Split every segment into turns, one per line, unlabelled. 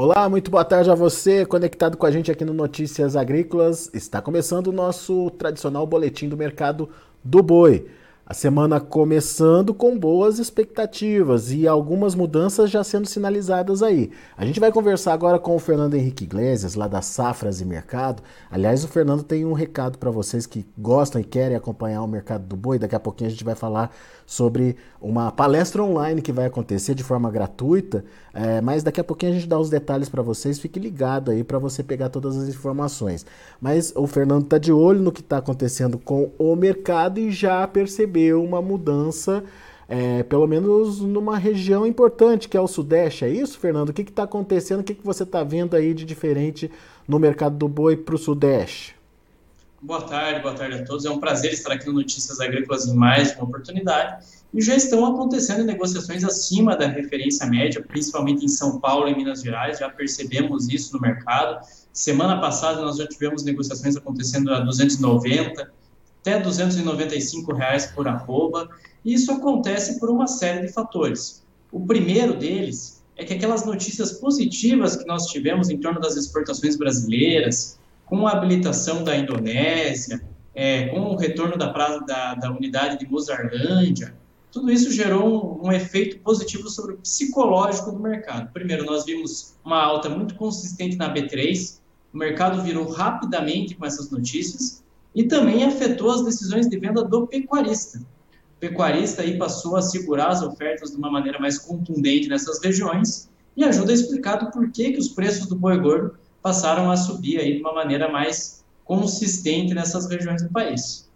Olá, muito boa tarde a você, conectado com a gente aqui no Notícias Agrícolas. Está começando o nosso tradicional boletim do mercado do boi. A semana começando com boas expectativas e algumas mudanças já sendo sinalizadas aí. A gente vai conversar agora com o Fernando Henrique Iglesias, lá das Safras e Mercado. Aliás, o Fernando tem um recado para vocês que gostam e querem acompanhar o mercado do boi. Daqui a pouquinho a gente vai falar sobre uma palestra online que vai acontecer de forma gratuita, é, mas daqui a pouquinho a gente dá os detalhes para vocês. Fique ligado aí para você pegar todas as informações. Mas o Fernando está de olho no que está acontecendo com o mercado e já percebeu uma mudança. É, pelo menos numa região importante que é o Sudeste, é isso, Fernando? O que está acontecendo? O que, que você está vendo aí de diferente no mercado do boi para o Sudeste?
Boa tarde, boa tarde a todos. É um prazer estar aqui no Notícias Agrícolas em mais uma oportunidade. E já estão acontecendo negociações acima da referência média, principalmente em São Paulo e Minas Gerais. Já percebemos isso no mercado. Semana passada nós já tivemos negociações acontecendo a 290 até 295 reais por arroba. E isso acontece por uma série de fatores. O primeiro deles é que aquelas notícias positivas que nós tivemos em torno das exportações brasileiras, com a habilitação da Indonésia, é, com o retorno da, praça, da, da unidade de Mozarlândia, tudo isso gerou um, um, efeito positivo sobre o psicológico do mercado. Primeiro, nós vimos uma alta muito consistente na B3, o mercado virou rapidamente com essas notícias e também afetou as decisões de venda do pecuarista. O pecuarista aí passou a segurar as ofertas de uma maneira mais contundente nessas regiões e ajuda a explicar do porquê que os preços do boi gordo passaram a subir aí de uma maneira mais consistente nessas regiões do país.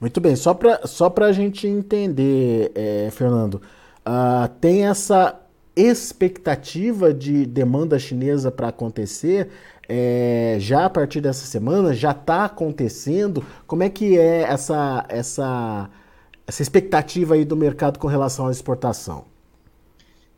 Muito bem, só para só a gente entender, é, Fernando, uh, tem essa expectativa de demanda chinesa para acontecer é, já a partir dessa semana? Já está acontecendo? Como é que é essa, essa, essa expectativa aí do mercado com relação à exportação?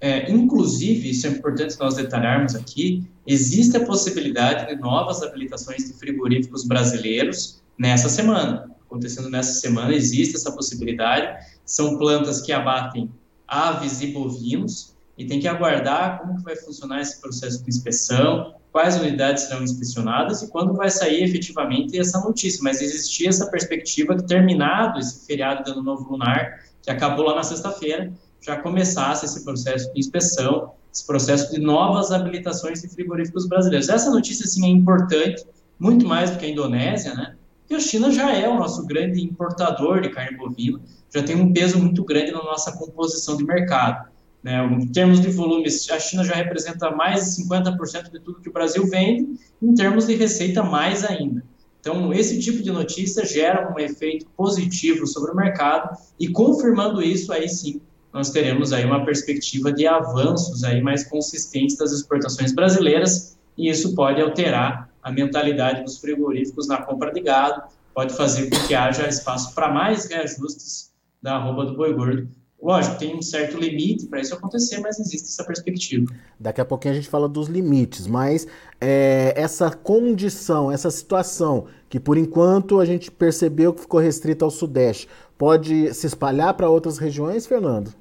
É, inclusive, isso é importante nós detalharmos aqui, existe a possibilidade de novas habilitações de frigoríficos brasileiros nessa semana. Acontecendo nessa semana, existe essa possibilidade. São plantas que abatem aves e bovinos e tem que aguardar como que vai funcionar esse processo de inspeção, quais unidades serão inspecionadas e quando vai sair efetivamente essa notícia. Mas existia essa perspectiva que, terminado esse feriado de Ano Novo Lunar, que acabou lá na sexta-feira, já começasse esse processo de inspeção, esse processo de novas habilitações de frigoríficos brasileiros. Essa notícia, sim, é importante, muito mais do que a Indonésia, né? Porque a China já é o nosso grande importador de carne bovina, já tem um peso muito grande na nossa composição de mercado. Né? Em termos de volumes, a China já representa mais de 50% de tudo que o Brasil vende, em termos de receita, mais ainda. Então, esse tipo de notícia gera um efeito positivo sobre o mercado e confirmando isso, aí sim, nós teremos aí uma perspectiva de avanços aí mais consistentes das exportações brasileiras e isso pode alterar a mentalidade dos frigoríficos na compra de gado, pode fazer com que haja espaço para mais reajustes da arroba do boi gordo. Lógico, tem um certo limite para isso acontecer, mas existe essa perspectiva.
Daqui a pouquinho a gente fala dos limites, mas é, essa condição, essa situação, que por enquanto a gente percebeu que ficou restrita ao Sudeste, pode se espalhar para outras regiões, Fernando?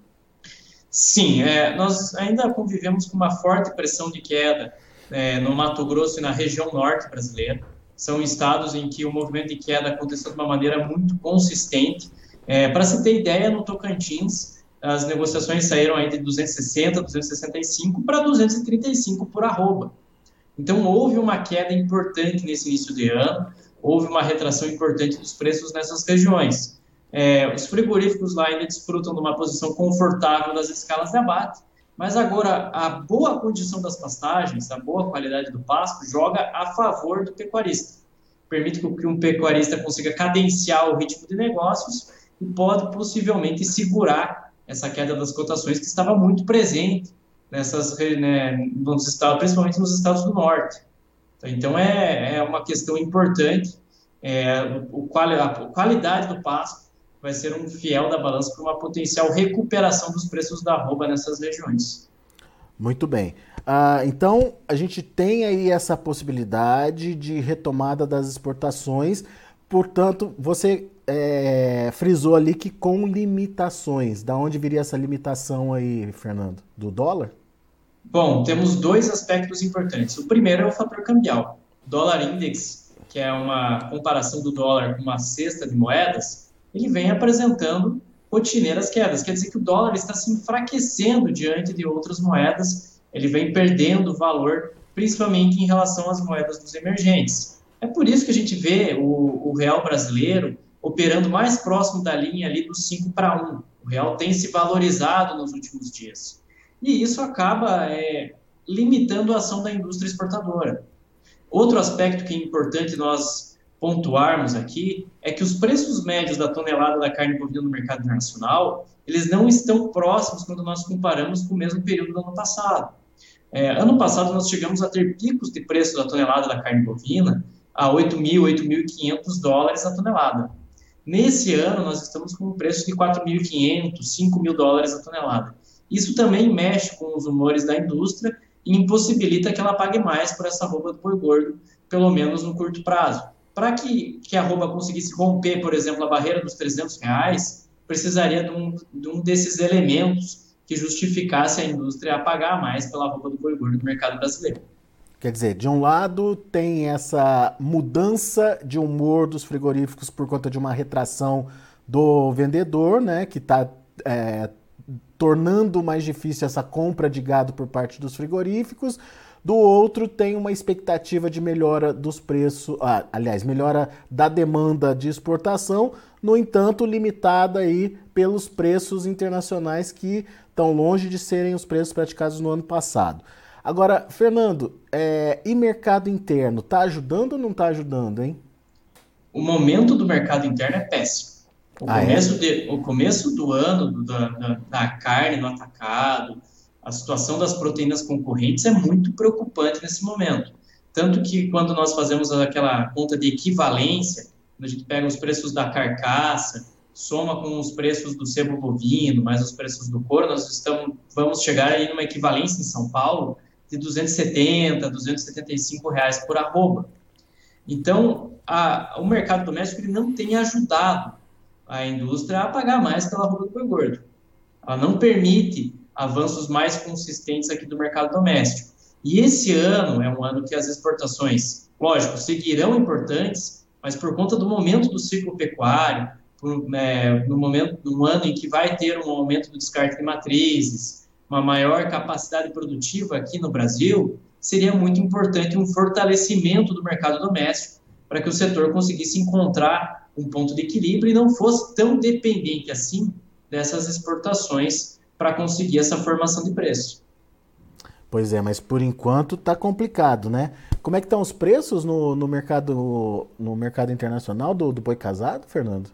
Sim, é, nós ainda convivemos com uma forte pressão de queda é, no Mato Grosso e na região norte brasileira. São estados em que o movimento de queda aconteceu de uma maneira muito consistente. É, Para se ter ideia, no Tocantins, as negociações saíram aí de 260, 265 para 235 por arroba. Então, houve uma queda importante nesse início de ano, houve uma retração importante dos preços nessas regiões. É, os frigoríficos lá ainda desfrutam de uma posição confortável das escalas de abate, mas agora a boa condição das pastagens, a boa qualidade do pasto, joga a favor do pecuarista. Permite que um pecuarista consiga cadenciar o ritmo de negócios e pode possivelmente segurar essa queda das cotações que estava muito presente nessas né, nos estados, principalmente nos estados do norte. Então é, é uma questão importante. É, o, a qualidade do pasto vai ser um fiel da balança para uma potencial recuperação dos preços da arroba nessas regiões.
Muito bem. Ah, então, a gente tem aí essa possibilidade de retomada das exportações. Portanto, você é, frisou ali que com limitações. Da onde viria essa limitação aí, Fernando? Do dólar?
Bom, temos dois aspectos importantes. O primeiro é o fator cambial. O dólar index, que é uma comparação do dólar com uma cesta de moedas, ele vem apresentando rotineiras quedas. Quer dizer que o dólar está se enfraquecendo diante de outras moedas, ele vem perdendo valor, principalmente em relação às moedas dos emergentes. É por isso que a gente vê o, o real brasileiro operando mais próximo da linha ali do 5 para 1. O real tem se valorizado nos últimos dias. E isso acaba é, limitando a ação da indústria exportadora. Outro aspecto que é importante nós pontuarmos aqui é que os preços médios da tonelada da carne bovina no mercado internacional, eles não estão próximos quando nós comparamos com o mesmo período do ano passado. É, ano passado nós chegamos a ter picos de preço da tonelada da carne bovina a 8.000, 8.500 dólares a tonelada. Nesse ano nós estamos com um preço de 4.500, 5.000 dólares a tonelada. Isso também mexe com os humores da indústria e impossibilita que ela pague mais por essa roupa do boi gordo, pelo menos no curto prazo. Para que, que a arroba conseguisse romper, por exemplo, a barreira dos 300 reais, precisaria de um, de um desses elementos que justificasse a indústria a pagar mais pela roupa do boi gordo no mercado brasileiro.
Quer dizer, de um lado tem essa mudança de humor dos frigoríficos por conta de uma retração do vendedor, né, que está é, tornando mais difícil essa compra de gado por parte dos frigoríficos. Do outro, tem uma expectativa de melhora dos preços, ah, aliás, melhora da demanda de exportação, no entanto, limitada aí pelos preços internacionais que estão longe de serem os preços praticados no ano passado. Agora, Fernando, é, e mercado interno, está ajudando ou não está ajudando, hein?
O momento do mercado interno é péssimo. O, ah, é? começo, é? de, o começo do ano da, da, da carne no atacado, a situação das proteínas concorrentes é muito preocupante nesse momento. Tanto que quando nós fazemos aquela conta de equivalência, quando a gente pega os preços da carcaça, soma com os preços do sebo bovino, mais os preços do couro, nós estamos, vamos chegar aí numa equivalência em São Paulo de 270, 275 reais por arroba. Então, a, o mercado doméstico ele não tem ajudado a indústria a pagar mais pela arroba do boi gordo. Ela não permite avanços mais consistentes aqui do mercado doméstico. E esse ano é um ano que as exportações, lógico, seguirão importantes, mas por conta do momento do ciclo pecuário, por, é, no momento, no ano em que vai ter um aumento do descarte de matrizes, uma maior capacidade produtiva aqui no Brasil, seria muito importante um fortalecimento do mercado doméstico para que o setor conseguisse encontrar um ponto de equilíbrio e não fosse tão dependente assim dessas exportações para conseguir essa formação de preço.
Pois é, mas por enquanto está complicado, né? Como é que estão os preços no, no, mercado, no mercado internacional do, do boi casado, Fernando?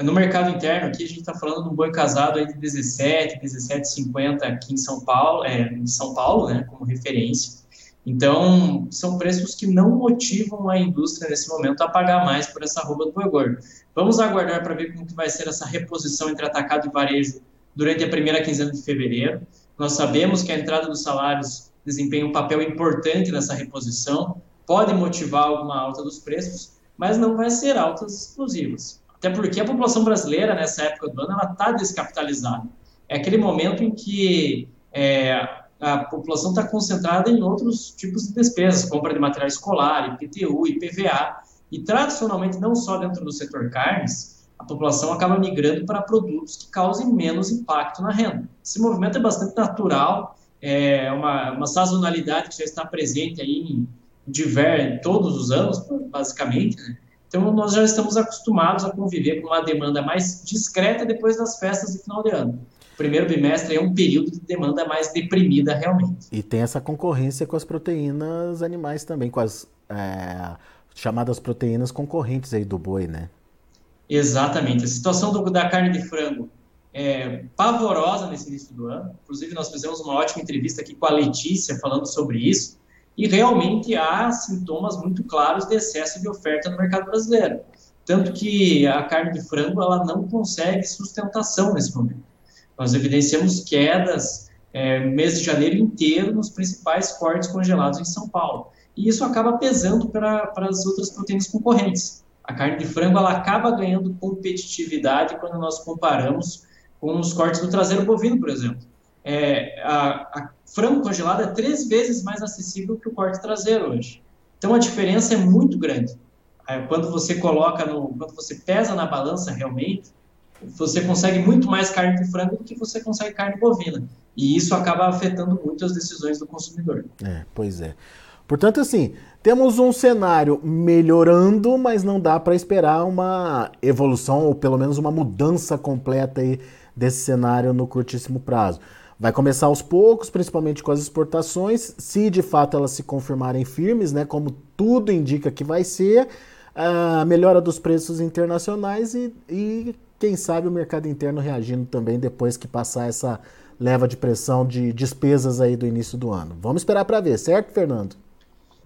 É, no mercado interno, aqui a gente está falando de um boi casado aí de 17, 17,50 aqui em São Paulo, é, em São Paulo, né, como referência. Então, são preços que não motivam a indústria nesse momento a pagar mais por essa roupa do boi gordo. Vamos aguardar para ver como que vai ser essa reposição entre atacado e varejo durante a primeira quinzena de fevereiro. Nós sabemos que a entrada dos salários desempenha um papel importante nessa reposição, pode motivar alguma alta dos preços, mas não vai ser altas explosivas. Até porque a população brasileira, nessa época do ano, ela está descapitalizada. É aquele momento em que é, a população está concentrada em outros tipos de despesas, compra de material escolar, IPTU, IPVA, e tradicionalmente não só dentro do setor carnes, a população acaba migrando para produtos que causem menos impacto na renda. Esse movimento é bastante natural, é uma, uma sazonalidade que já está presente aí em, diver, em todos os anos, basicamente, né? Então, nós já estamos acostumados a conviver com uma demanda mais discreta depois das festas de final de ano. O primeiro bimestre é um período de demanda mais deprimida, realmente.
E tem essa concorrência com as proteínas animais também, com as é, chamadas proteínas concorrentes aí do boi, né?
Exatamente. A situação do, da carne de frango é pavorosa nesse início do ano. Inclusive, nós fizemos uma ótima entrevista aqui com a Letícia falando sobre isso. E realmente há sintomas muito claros de excesso de oferta no mercado brasileiro. Tanto que a carne de frango ela não consegue sustentação nesse momento. Nós evidenciamos quedas é, mês de janeiro inteiro nos principais cortes congelados em São Paulo. E isso acaba pesando para, para as outras proteínas concorrentes. A carne de frango ela acaba ganhando competitividade quando nós comparamos com os cortes do traseiro bovino, por exemplo. É, a, a frango congelado é três vezes mais acessível que o corte traseiro hoje. Então a diferença é muito grande. É, quando você coloca no, quando você pesa na balança realmente, você consegue muito mais carne de frango do que você consegue carne bovina. E isso acaba afetando muito as decisões do consumidor.
É, pois é. Portanto, assim, temos um cenário melhorando, mas não dá para esperar uma evolução ou pelo menos uma mudança completa aí desse cenário no curtíssimo prazo. Vai começar aos poucos, principalmente com as exportações, se de fato elas se confirmarem firmes, né, como tudo indica que vai ser, a melhora dos preços internacionais e, e quem sabe o mercado interno reagindo também depois que passar essa leva de pressão de despesas aí do início do ano. Vamos esperar para ver, certo, Fernando?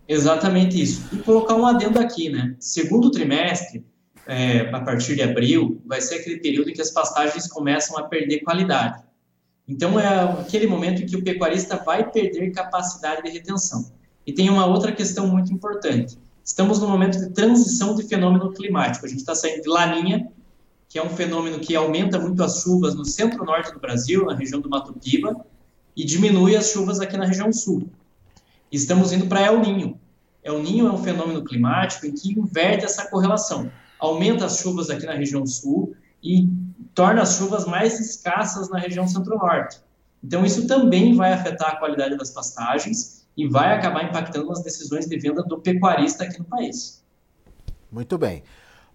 Exatamente isso. E colocar um adendo aqui, né? Segundo trimestre, é, a partir de abril, vai ser aquele período em que as pastagens começam a perder qualidade. Então, é aquele momento em que o pecuarista vai perder capacidade de retenção. E tem uma outra questão muito importante. Estamos no momento de transição de fenômeno climático. A gente está saindo de laninha que é um fenômeno que aumenta muito as chuvas no centro-norte do Brasil, na região do Mato Piba, e diminui as chuvas aqui na região sul. Estamos indo para El Ninho. El Ninho é um fenômeno climático em que inverte essa correlação. Aumenta as chuvas aqui na região sul e torna as chuvas mais escassas na região centro-norte. Então, isso também vai afetar a qualidade das pastagens e vai acabar impactando as decisões de venda do pecuarista aqui no país.
Muito bem.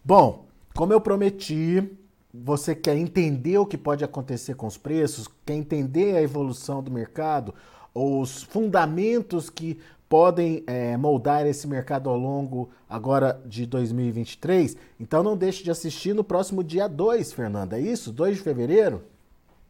Bom, como eu prometi, você quer entender o que pode acontecer com os preços, quer entender a evolução do mercado, os fundamentos que podem é, moldar esse mercado ao longo agora de 2023. Então não deixe de assistir no próximo dia 2, Fernanda, é isso? 2 de fevereiro?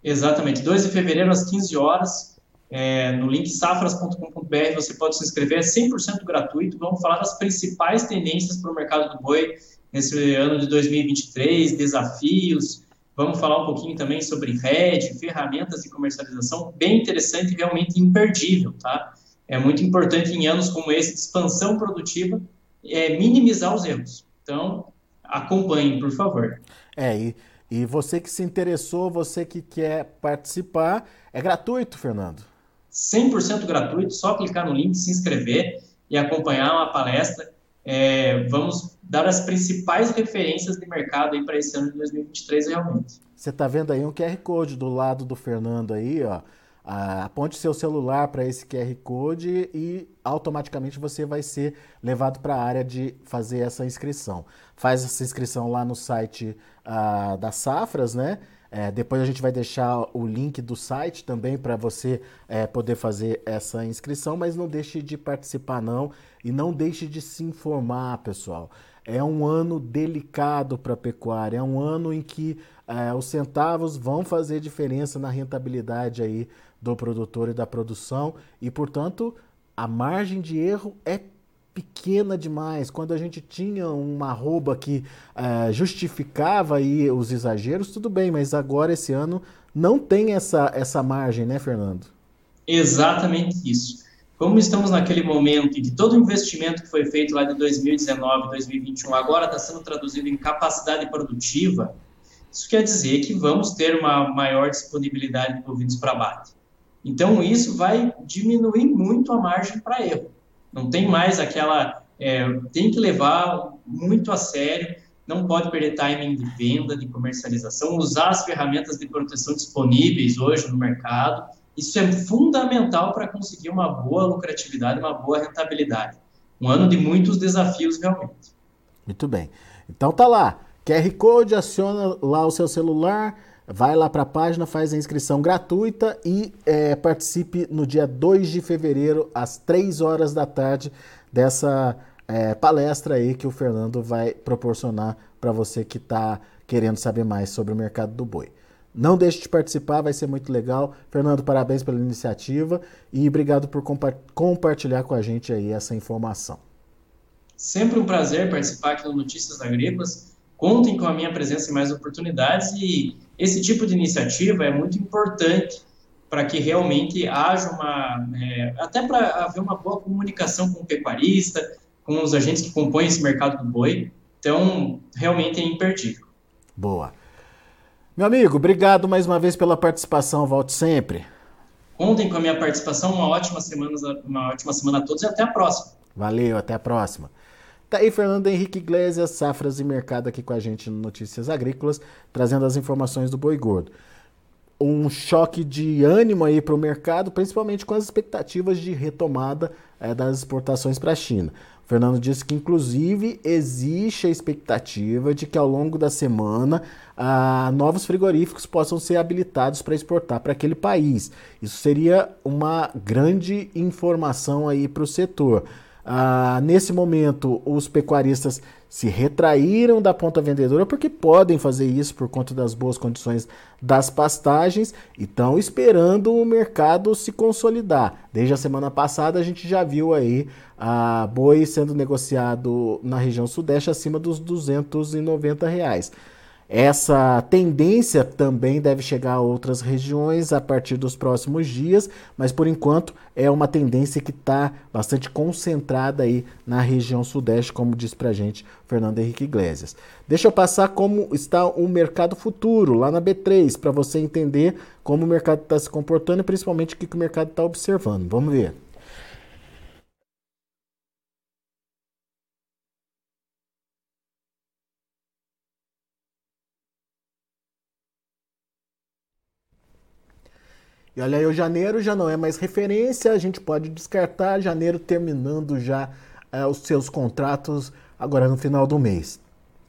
Exatamente, 2 de fevereiro às 15 horas, é, no link safras.com.br você pode se inscrever, é 100% gratuito. Vamos falar das principais tendências para o mercado do boi nesse ano de 2023, desafios. Vamos falar um pouquinho também sobre rede, ferramentas de comercialização, bem interessante e realmente imperdível, tá? É muito importante em anos como esse de expansão produtiva, é, minimizar os erros. Então, acompanhe, por favor.
É, e, e você que se interessou, você que quer participar, é gratuito, Fernando?
100% gratuito, só clicar no link, se inscrever e acompanhar uma palestra. É, vamos dar as principais referências de mercado aí para esse ano de 2023 realmente.
Você está vendo aí um QR Code do lado do Fernando aí, ó. Aponte seu celular para esse QR Code e automaticamente você vai ser levado para a área de fazer essa inscrição. Faz essa inscrição lá no site uh, das Safras, né? É, depois a gente vai deixar o link do site também para você é, poder fazer essa inscrição, mas não deixe de participar não e não deixe de se informar, pessoal. É um ano delicado para a pecuária, é um ano em que é, os centavos vão fazer diferença na rentabilidade aí do produtor e da produção e, portanto, a margem de erro é pequena demais. Quando a gente tinha uma arroba que é, justificava aí os exageros, tudo bem, mas agora esse ano não tem essa, essa margem, né, Fernando?
Exatamente isso como estamos naquele momento em que todo o investimento que foi feito lá de 2019, 2021, agora está sendo traduzido em capacidade produtiva, isso quer dizer que vamos ter uma maior disponibilidade de bovinos para abate. Então, isso vai diminuir muito a margem para erro. Não tem mais aquela. É, tem que levar muito a sério, não pode perder timing de venda, de comercialização, usar as ferramentas de proteção disponíveis hoje no mercado isso é fundamental para conseguir uma boa lucratividade, uma boa rentabilidade. Um ano de muitos desafios, realmente.
Muito bem. Então tá lá. QR Code, aciona lá o seu celular, vai lá para a página, faz a inscrição gratuita e é, participe no dia 2 de fevereiro, às 3 horas da tarde, dessa é, palestra aí que o Fernando vai proporcionar para você que está querendo saber mais sobre o mercado do boi. Não deixe de participar, vai ser muito legal. Fernando, parabéns pela iniciativa e obrigado por compa compartilhar com a gente aí essa informação.
Sempre um prazer participar aqui no Notícias Agrícolas. Contem com a minha presença em mais oportunidades e esse tipo de iniciativa é muito importante para que realmente haja uma, é, até para haver uma boa comunicação com o pecuarista, com os agentes que compõem esse mercado do boi. Então, realmente é imperdível.
Boa. Meu amigo, obrigado mais uma vez pela participação. Volte sempre.
Contem com a minha participação. Uma ótima semana, uma ótima semana a todos e até a próxima.
Valeu, até a próxima. Tá aí Fernando Henrique Iglesias, Safras e Mercado aqui com a gente no Notícias Agrícolas, trazendo as informações do boi gordo. Um choque de ânimo aí para o mercado, principalmente com as expectativas de retomada é, das exportações para a China. O Fernando disse que, inclusive, existe a expectativa de que ao longo da semana ah, novos frigoríficos possam ser habilitados para exportar para aquele país. Isso seria uma grande informação aí para o setor. Ah, nesse momento, os pecuaristas se retraíram da ponta vendedora porque podem fazer isso por conta das boas condições das pastagens e estão esperando o mercado se consolidar. Desde a semana passada a gente já viu aí a boi sendo negociado na região sudeste acima dos 290 reais. Essa tendência também deve chegar a outras regiões a partir dos próximos dias, mas por enquanto é uma tendência que está bastante concentrada aí na região sudeste, como disse para gente Fernando Henrique Iglesias. Deixa eu passar como está o mercado futuro lá na B3 para você entender como o mercado está se comportando e principalmente o que, que o mercado está observando. Vamos ver. E olha aí, o janeiro já não é mais referência, a gente pode descartar janeiro terminando já é, os seus contratos agora no final do mês.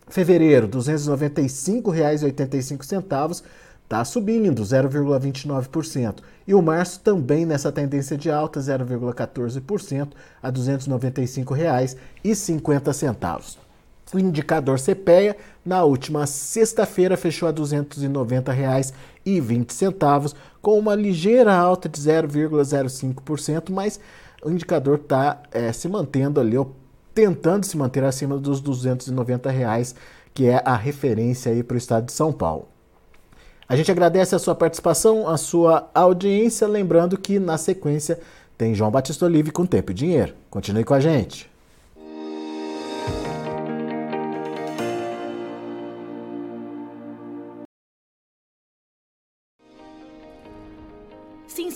Fevereiro, R$ 295,85 está subindo 0,29%. E o março também nessa tendência de alta, 0,14% a R$ 295,50. O indicador CPEA, na última sexta-feira, fechou a R$ 290,20, com uma ligeira alta de 0,05%, mas o indicador está é, se mantendo ali, ou tentando se manter acima dos 290 reais, que é a referência para o estado de São Paulo. A gente agradece a sua participação, a sua audiência, lembrando que na sequência tem João Batista Olive com Tempo e Dinheiro. Continue com a gente.